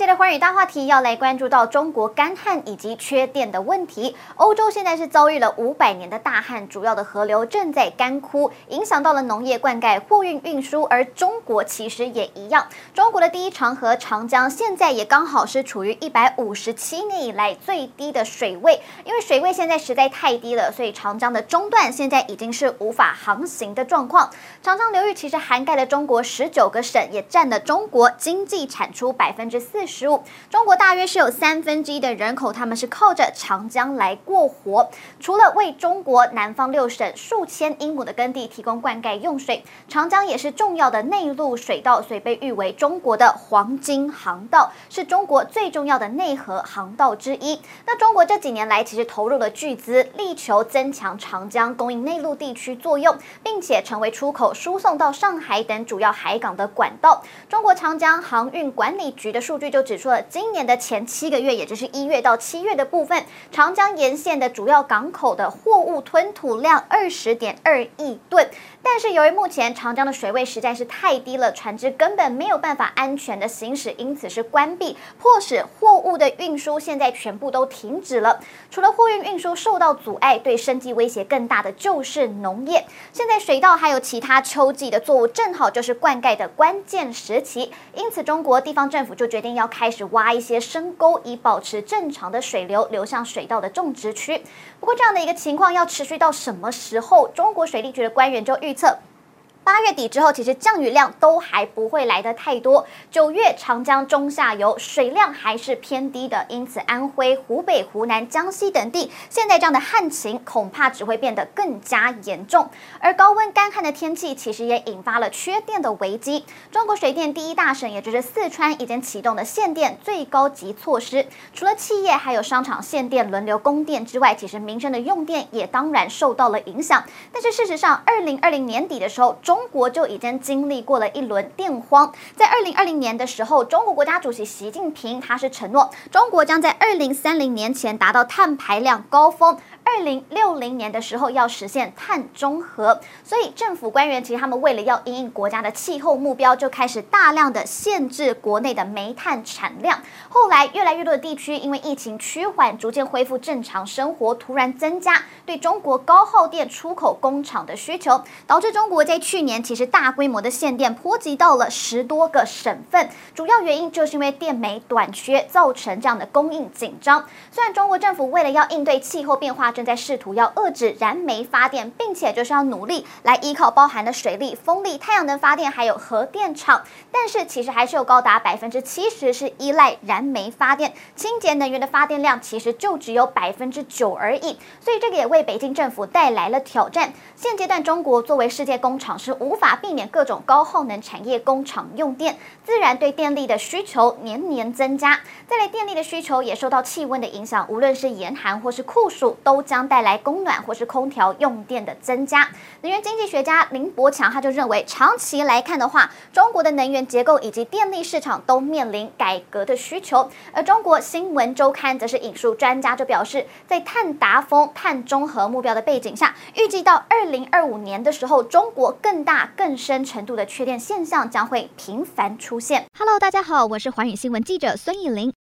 这一节的寰宇大话题要来关注到中国干旱以及缺电的问题。欧洲现在是遭遇了五百年的大旱，主要的河流正在干枯，影响到了农业灌溉、货运运输。而中国其实也一样，中国的第一长河长江现在也刚好是处于一百五十七年以来最低的水位，因为水位现在实在太低了，所以长江的中段现在已经是无法航行的状况。长江流域其实涵盖了中国十九个省，也占了中国经济产出百分之四十五，中国大约是有三分之一的人口，他们是靠着长江来过活。除了为中国南方六省数千英亩的耕地提供灌溉用水，长江也是重要的内陆水道，所以被誉为中国的黄金航道，是中国最重要的内河航道之一。那中国这几年来其实投入了巨资，力求增强长江供应内陆地区作用，并且成为出口输送到上海等主要海港的管道。中国长江航运管理局的数据就指出了，今年的前七个月，也就是一月到七月的部分，长江沿线的主要港口的货物吞吐量二十点二亿吨。但是由于目前长江的水位实在是太低了，船只根本没有办法安全的行驶，因此是关闭，迫使货物的运输现在全部都停止了。除了货运运输受到阻碍，对生计威胁更大的就是农业。现在水稻还有其他秋季的作物，正好就是灌溉的关键时期，因此中国地方政府就决定要要开始挖一些深沟，以保持正常的水流流向水稻的种植区。不过这样的一个情况要持续到什么时候？中国水利局的官员就预测。八月底之后，其实降雨量都还不会来得太多。九月长江中下游水量还是偏低的，因此安徽、湖北、湖南、江西等地现在这样的旱情恐怕只会变得更加严重。而高温干旱的天气其实也引发了缺电的危机。中国水电第一大省，也就是四川，已经启动了限电最高级措施。除了企业还有商场限电轮流供电之外，其实民生的用电也当然受到了影响。但是事实上，二零二零年底的时候，中中国就已经经历过了一轮电荒，在二零二零年的时候，中国国家主席习近平他是承诺，中国将在二零三零年前达到碳排量高峰。二零六零年的时候要实现碳中和，所以政府官员其实他们为了要因应国家的气候目标，就开始大量的限制国内的煤炭产量。后来越来越多的地区因为疫情趋缓，逐渐恢复正常生活，突然增加对中国高耗电出口工厂的需求，导致中国在去年其实大规模的限电波及到了十多个省份。主要原因就是因为电煤短缺造成这样的供应紧张。虽然中国政府为了要应对气候变化，正在试图要遏制燃煤发电，并且就是要努力来依靠包含的水力、风力、太阳能发电，还有核电厂。但是其实还是有高达百分之七十是依赖燃煤发电，清洁能源的发电量其实就只有百分之九而已。所以这个也为北京政府带来了挑战。现阶段中国作为世界工厂，是无法避免各种高耗能产业工厂用电，自然对电力的需求年年增加。再来，电力的需求也受到气温的影响，无论是严寒或是酷暑，都将带来供暖或是空调用电的增加。能源经济学家林伯强他就认为，长期来看的话，中国的能源结构以及电力市场都面临改革的需求。而中国新闻周刊则是引述专家就表示，在碳达峰、碳中和目标的背景下，预计到二零二五年的时候，中国更大、更深程度的缺电现象将会频繁出现。Hello，大家好，我是寰宇新闻记者孙艺林。